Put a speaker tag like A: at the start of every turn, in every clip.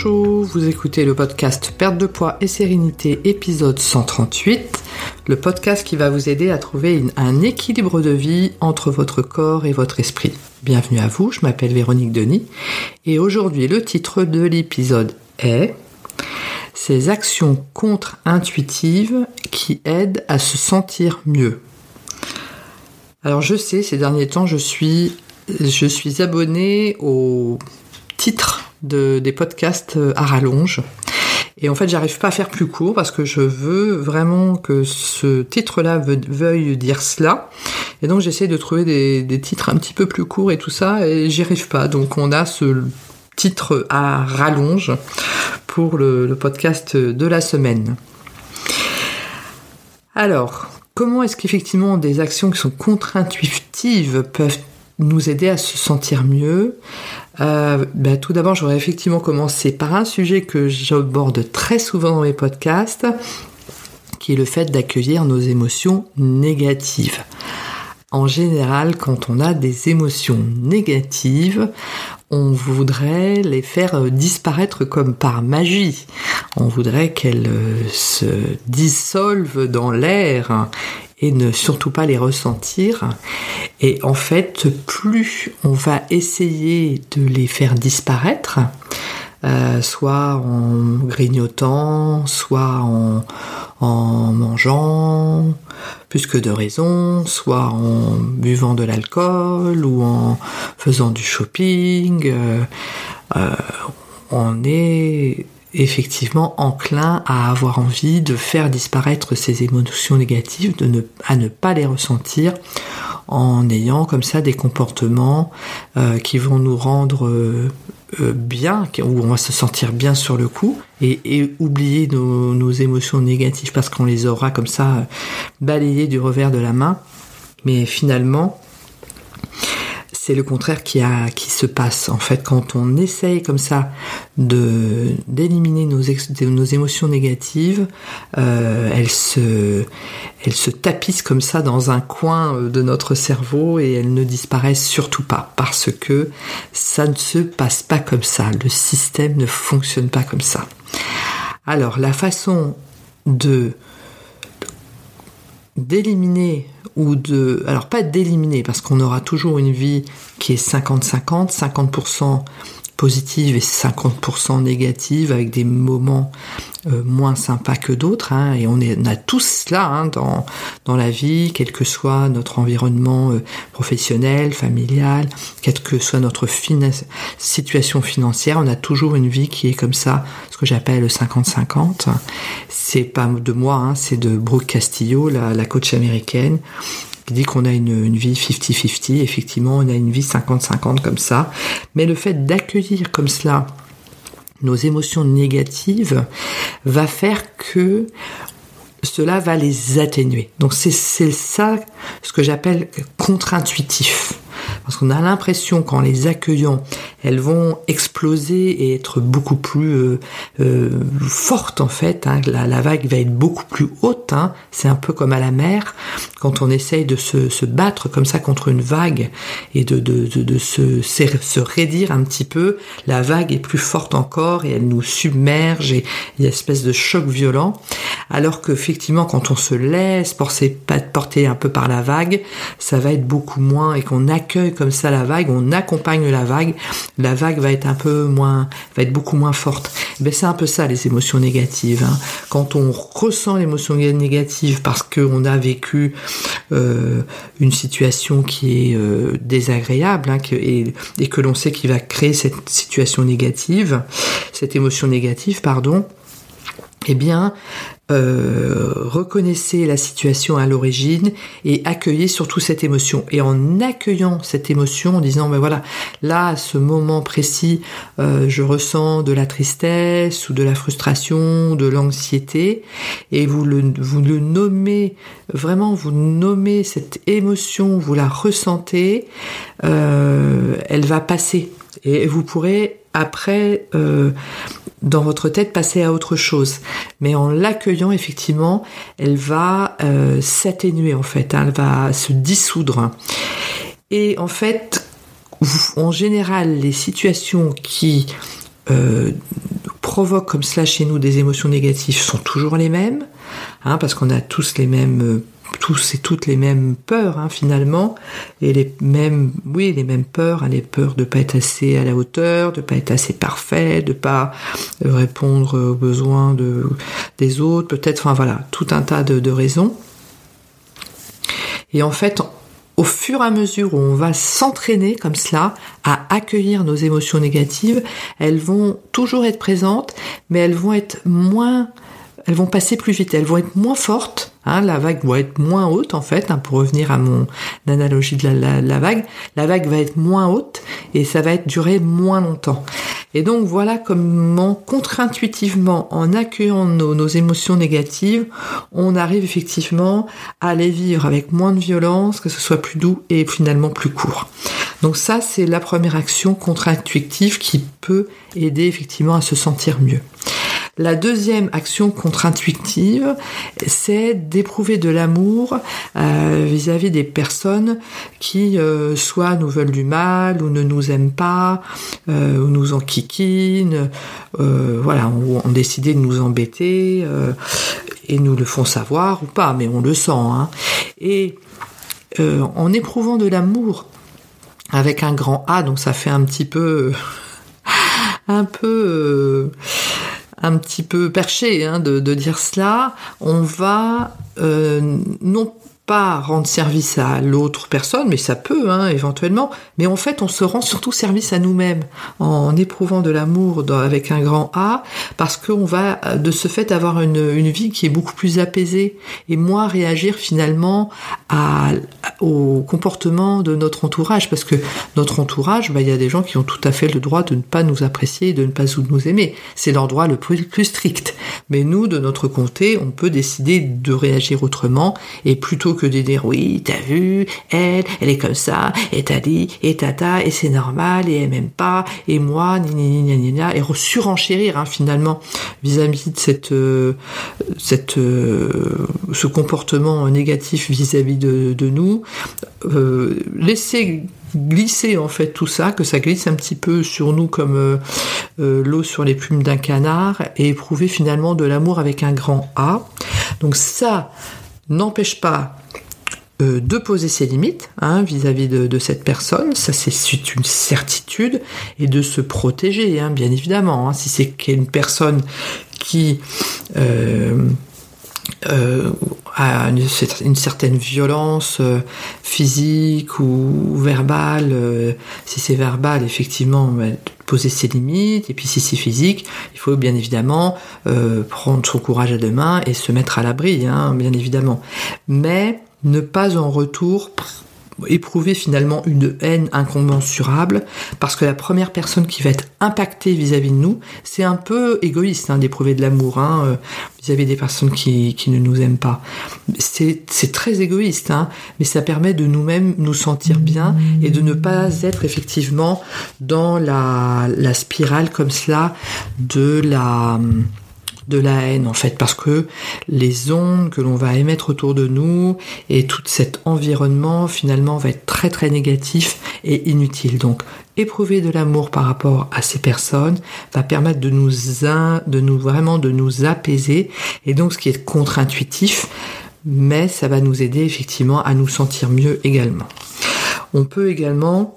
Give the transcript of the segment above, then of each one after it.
A: Bonjour, vous écoutez le podcast Perte de poids et sérénité épisode 138, le podcast qui va vous aider à trouver un équilibre de vie entre votre corps et votre esprit. Bienvenue à vous, je m'appelle Véronique Denis et aujourd'hui le titre de l'épisode est Ces actions contre-intuitives qui aident à se sentir mieux. Alors je sais, ces derniers temps, je suis, je suis abonné au titre des podcasts euh, à rallonge. Et en fait, j'arrive pas à faire plus court parce que je veux vraiment que ce titre-là veuille dire cela. Et donc, j'essaie de trouver des, titres un petit peu plus courts et tout ça, et j'y arrive pas. Donc, on a ce titre à rallonge pour le, le podcast de la semaine. Alors, comment est-ce qu'effectivement des actions qui sont contre-intuitives peuvent nous aider à se sentir mieux euh, bah, tout d'abord, j'aurais effectivement commencé par un sujet que j'aborde très souvent dans mes podcasts, qui est le fait d'accueillir nos émotions négatives. En général, quand on a des émotions négatives, on voudrait les faire euh, disparaître comme par magie. On voudrait qu'elles euh, se dissolvent dans l'air et ne surtout pas les ressentir. Et en fait, plus on va essayer de les faire disparaître, euh, soit en grignotant, soit en, en, mangeant plus que de raison, soit en buvant de l'alcool ou en faisant du shopping. Euh, euh, on est effectivement enclin à avoir envie de faire disparaître ces émotions négatives, de ne, à ne pas les ressentir en ayant comme ça des comportements euh, qui vont nous rendre euh, euh, bien, où on va se sentir bien sur le coup et, oublier nos, nos, émotions négatives parce qu'on les aura comme ça balayées du revers de la main. Mais finalement, c'est le contraire qui, a, qui se passe. En fait, quand on essaye comme ça de d'éliminer nos, nos émotions négatives, euh, elles, se, elles se tapissent comme ça dans un coin euh, de notre cerveau et elles ne disparaissent surtout pas parce que ça ne se passe pas comme ça. Le système ne fonctionne pas comme ça. Alors, la façon de d'éliminer ou de alors pas d'éliminer parce qu'on aura toujours une vie qui est 50-50, 50%, positive et 50% négative avec des moments euh, moins sympas que d'autres hein, et on, est, on a tous cela hein, dans, dans la vie quel que soit notre environnement euh, professionnel, familial quelle que soit notre situation financière on a toujours une vie qui est comme ça ce que j'appelle 50-50 c'est pas de moi hein, c'est de Brooke Castillo la, la coach américaine qui dit qu'on a une, vie 50-50. Effectivement, on a une vie 50-50 comme ça. Mais le fait d'accueillir comme cela nos émotions négatives va faire que cela va les atténuer. Donc c'est ça ce que j'appelle contre-intuitif parce qu'on a l'impression qu'en les accueillant, elles vont exploser et être beaucoup plus euh, euh, fortes en fait. Hein. La, vague va être beaucoup plus haute. Hein. C'est un peu comme à la mer, quand on essaye de se, battre comme ça contre une vague et de, se, se raidir un petit peu, la vague est plus forte encore et elle nous submerge et il y a une espèce de choc violent. Alors qu'effectivement, quand on se laisse porter, un peu par la vague, ça va être beaucoup moins et qu'on accueille comme ça la vague, on accompagne la vague, la vague va être un peu moins, va être beaucoup moins forte. Ben c'est un peu ça les émotions négatives. Hein. Quand on ressent l'émotion négative parce qu'on a vécu euh, une situation qui est euh, désagréable hein, et, et que l'on sait qu'il va créer cette situation négative, cette émotion négative, pardon, eh bien, euh, reconnaissez la situation à l'origine et accueillez surtout cette émotion. Et en accueillant cette émotion, en disant, ben voilà, là, à ce moment précis, euh, je ressens de la tristesse ou de la frustration, de l'anxiété, et vous le, vous le nommez, vraiment, vous nommez cette émotion, vous la ressentez, euh, elle va passer. Et vous pourrez après dans votre tête passer à autre chose. Mais en l'accueillant, effectivement, elle va euh, s'atténuer en fait, hein. elle va se dissoudre. Et en fait, en général, les situations qui euh, provoque comme cela chez nous des émotions négatives sont toujours les mêmes, hein, parce qu'on a tous les mêmes tous et toutes les mêmes peurs hein, finalement. Et les mêmes oui les mêmes peurs hein, les peurs de pas être assez à la hauteur de pas être assez parfait de pas répondre aux besoins de des autres peut-être enfin voilà tout un tas de raisons. Et en fait au fur et à mesure où on va s'entraîner comme cela à accueillir nos émotions négatives, elles vont toujours être présentes, mais elles vont être moins, elles vont passer plus vite, elles vont être moins fortes Hein, la vague va être moins haute en fait, hein, pour revenir à mon analogie de la, vague. La vague va être moins haute et ça va être durer moins longtemps. Et donc voilà comment contre-intuitivement, en accueillant nos, nos, émotions négatives, on arrive effectivement à les vivre avec moins de violence, que ce soit plus doux et finalement plus court. Donc ça, c'est la première action contre-intuitive qui peut aider effectivement à se sentir mieux. La deuxième action contre-intuitive, c'est d'éprouver de l'amour euh, vis-à-vis des personnes qui euh, soit nous veulent du mal ou ne nous aiment pas, euh, ou nous enquiquinent, voilà, ou ont décidé de nous embêter et nous le font savoir ou pas, mais on le sent. Hein. Et en éprouvant de l'amour avec un grand A, donc ça fait un petit peu, un peu un petit peu perché hein, de, dire cela, on va euh, non pas rendre service à l'autre personne, mais ça peut hein, éventuellement. Mais en fait, on se rend surtout service à nous-mêmes en éprouvant de l'amour avec un grand A, parce qu'on va de ce fait avoir une, vie qui est beaucoup plus apaisée et moins réagir finalement au comportement de notre entourage, parce que notre entourage, bah, il y a des gens qui ont tout à fait le droit de ne pas nous apprécier, de ne pas nous aimer. C'est leur droit le plus, plus strict. Mais nous, de notre côté, on peut décider de réagir autrement et plutôt que de dire oui, t'as vu, elle, elle est comme ça, et t'as dit, et tata, et c'est normal, et elle m'aime pas, et moi, ni ni ni ni et surenchérir hein, finalement vis-à-vis de cette, euh, cette, euh, ce comportement négatif vis-à-vis de, nous, euh, laisser glisser en fait tout ça, que ça glisse un petit peu sur nous comme l'eau sur les plumes d'un canard et éprouver finalement de l'amour avec un grand A. Donc ça n'empêche pas euh, de poser ses limites hein, vis-à-vis de, cette personne, ça c'est une certitude, et de se protéger, hein, bien évidemment. Hein. si c'est une personne qui euh, euh, a une, certaine violence physique ou, verbale, si c'est verbal, effectivement, poser ses limites, et puis si c'est physique, il faut bien évidemment prendre son courage à deux mains et se mettre à l'abri, bien évidemment. Mais ne pas en retour éprouver finalement une haine incommensurable parce que la première personne qui va être impactée vis-à-vis de nous, c'est un peu égoïste hein, d'éprouver de l'amour hein, euh, vis-à-vis des personnes qui, qui, ne nous aiment pas. C'est très égoïste, hein, mais ça permet de nous-mêmes nous sentir bien et de ne pas être effectivement dans la, la spirale comme cela de la de la haine en fait parce que les ondes que l'on va émettre autour de nous et tout cet environnement finalement va être très très négatif et inutile. Donc éprouver de l'amour par rapport à ces personnes va permettre de nous, de nous vraiment de nous apaiser et donc ce qui est contre-intuitif mais ça va nous aider effectivement à nous sentir mieux également. On peut également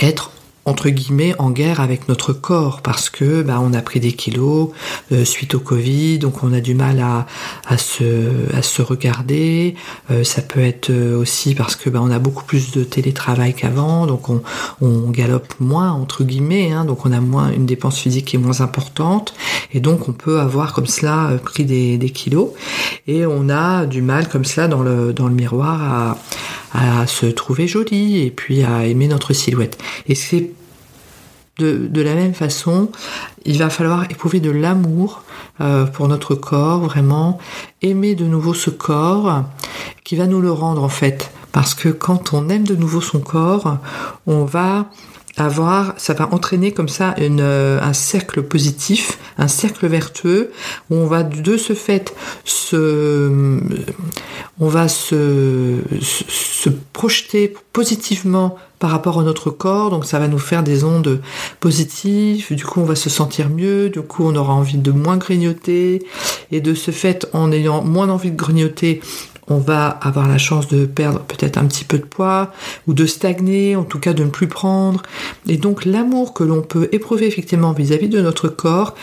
A: être entre guillemets en guerre avec notre corps parce que bah, on a pris des kilos euh, suite au Covid, donc on a du mal à, à, se, à se regarder. Euh, ça peut être euh, aussi parce que bah, on a beaucoup plus de télétravail qu'avant, donc on, on, galope moins entre guillemets, hein, donc on a moins une dépense physique qui est moins importante et donc on peut avoir comme cela pris des, des kilos et on a du mal comme cela dans le, dans le miroir à, à se trouver jolie et puis à aimer notre silhouette. Et c'est de, la même façon, il va falloir éprouver de l'amour euh, pour notre corps, vraiment aimer de nouveau ce corps qui va nous le rendre en fait. Parce que quand on aime de nouveau son corps, on va ça va entraîner comme ça euh, un cercle positif, un cercle vertueux où on va de ce fait se, on va se, se projeter positivement par rapport à notre corps, donc ça va nous faire des ondes positives, du coup on va se sentir mieux, du coup on aura envie de moins grignoter, et de ce fait en ayant moins envie de grignoter, on va avoir la chance de perdre peut-être un petit peu de poids ou de stagner, en tout cas de ne plus prendre. Et donc l'amour que l'on peut éprouver effectivement vis-à-vis de notre corps,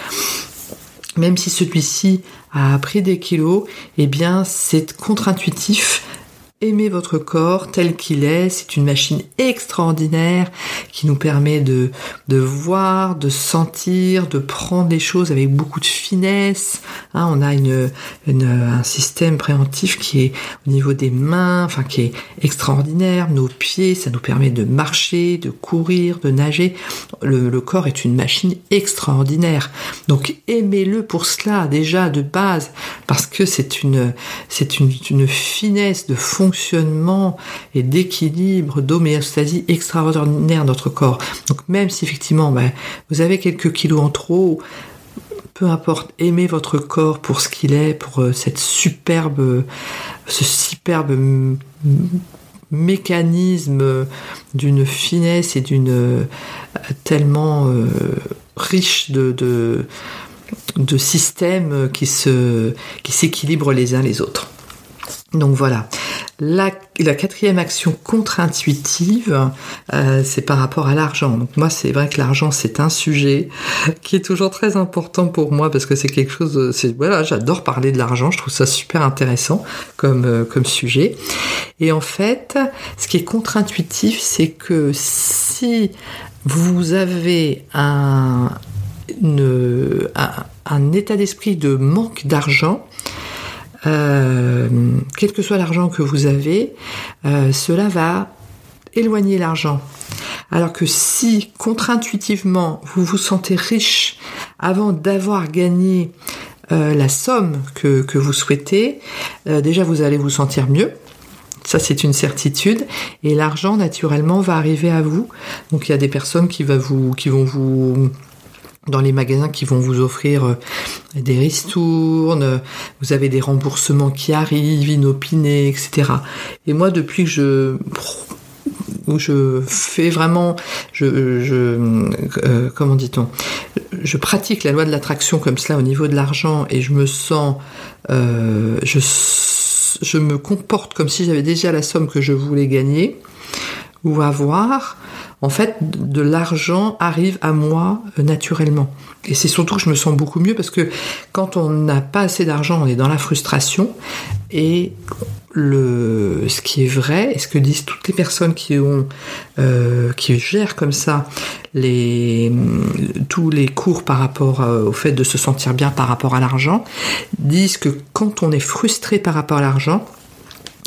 A: même si celui-ci a pris des kilos, eh bien c'est contre-intuitif Aimez votre corps tel qu'il est, c'est une machine extraordinaire qui nous permet de, voir, de sentir, de prendre les choses avec beaucoup de finesse. Hein, on a un système préventif qui est au niveau des mains, enfin qui est extraordinaire. Nos pieds, ça nous permet de marcher, de courir, de nager. Le, corps est une machine extraordinaire. Donc aimez-le pour cela déjà de base, parce que c'est une, c'est une, une finesse de fond fonctionnement et d'équilibre, d'homéostasie extraordinaire de notre corps. Donc même si effectivement ben, vous avez quelques kilos en trop, peu importe, aimez votre corps pour ce qu'il est, pour euh, cette superbe, ce superbe mécanisme d'une finesse et d'une euh, tellement euh, riche de, de, de systèmes qui se qui s'équilibrent les uns les autres. Donc voilà. La, quatrième action contre-intuitive, euh, c'est par rapport à l'argent. Donc moi, c'est vrai que l'argent, c'est un sujet qui est toujours très important pour moi parce que c'est quelque chose. C'est voilà, j'adore parler de l'argent. Je trouve ça super intéressant comme euh, comme sujet. Et en fait, ce qui est contre-intuitif, c'est que si vous avez un, un état d'esprit de manque d'argent, euh, quel que soit l'argent que vous avez, euh, cela va éloigner l'argent. Alors que si contre-intuitivement vous vous sentez riche avant d'avoir gagné euh, la somme que, vous souhaitez, déjà vous allez vous sentir mieux. Ça, c'est une certitude. Et l'argent, naturellement, va arriver à vous. Donc, il y a des personnes qui, va vous, qui vont vous dans les magasins qui vont vous offrir euh, des ristournes, vous avez des remboursements qui arrivent, inopinés, etc. Et moi, depuis que je je fais vraiment, je, euh, comment dit-on, je pratique la loi de l'attraction comme cela au niveau de l'argent et je me sens, euh, je me comporte comme si j'avais déjà la somme que je voulais gagner ou avoir en fait, de l'argent arrive à moi euh, naturellement. Et c'est surtout que je me sens beaucoup mieux parce que quand on n'a pas assez d'argent, on est dans la frustration. Et le, ce qui est vrai, et ce que disent toutes les personnes qui ont, euh, qui gèrent comme ça tous les cours par rapport euh, au fait de se sentir bien par rapport à l'argent, disent que quand on est frustré par rapport à l'argent,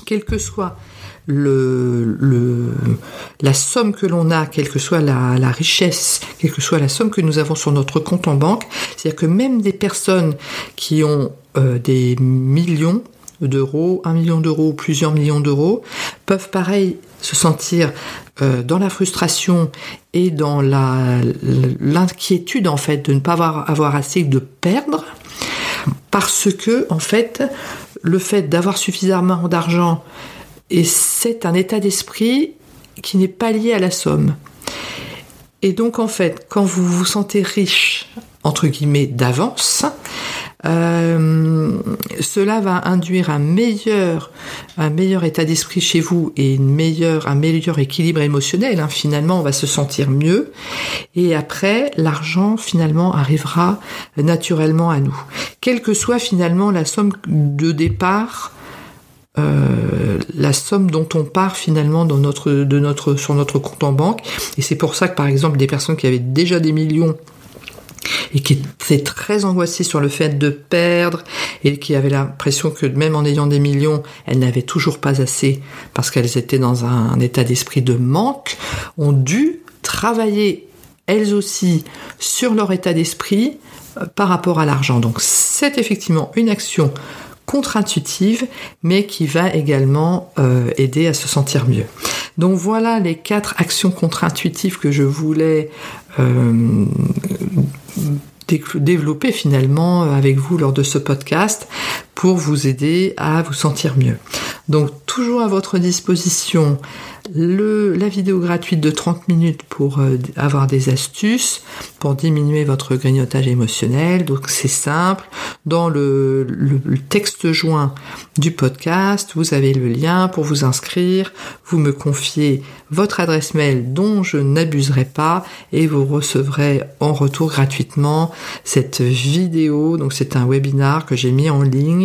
A: quel que soit la somme que l'on a, quelle que soit la, la, richesse, quelle que soit la somme que nous avons sur notre compte en banque, c'est-à-dire que même des personnes qui ont euh, des millions d'euros, un million d'euros, plusieurs millions d'euros, peuvent pareil se sentir euh, dans la frustration et dans l'inquiétude en fait de ne pas avoir, avoir assez de perdre parce que en fait le fait d'avoir suffisamment d'argent et c'est un état d'esprit qui n'est pas lié à la somme. Et donc en fait, quand vous vous sentez riche, entre guillemets, d'avance, euh, cela va induire un meilleur, un meilleur état d'esprit chez vous et un meilleur équilibre émotionnel. Hein. Finalement, on va se sentir mieux. Et après, l'argent, finalement, arrivera naturellement à nous. Quelle que soit finalement la somme de départ euh, la somme dont on part finalement sur notre compte en banque. Et c'est pour ça que par exemple des personnes qui avaient déjà des millions et qui étaient très angoissées sur le fait de perdre et qui avaient l'impression que même en ayant des millions, elles n'avaient toujours pas assez parce qu'elles étaient dans un, état d'esprit de manque, ont dû travailler elles aussi sur leur état d'esprit euh, par rapport à l'argent. Donc c'est effectivement une action contre-intuitive, mais qui va également euh, aider à se sentir mieux. Donc voilà les quatre actions contre-intuitives que je voulais euh, développer finalement avec vous lors de ce podcast pour vous aider à vous sentir mieux. Donc toujours à votre disposition le, la vidéo gratuite de 30 minutes pour euh, avoir des astuces pour diminuer votre grignotage émotionnel. Donc c'est simple. Dans le, le, texte joint du podcast, vous avez le lien pour vous inscrire. Vous me confiez votre adresse mail dont je n'abuserai pas et vous recevrez en retour gratuitement cette vidéo. Donc c'est un webinar que j'ai mis en ligne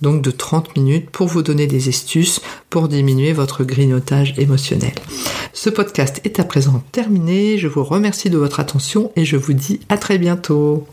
A: donc de 30 minutes pour vous donner des astuces pour diminuer votre grignotage émotionnel. Ce podcast est à présent terminé. Je vous remercie de votre attention et je vous dis à très bientôt.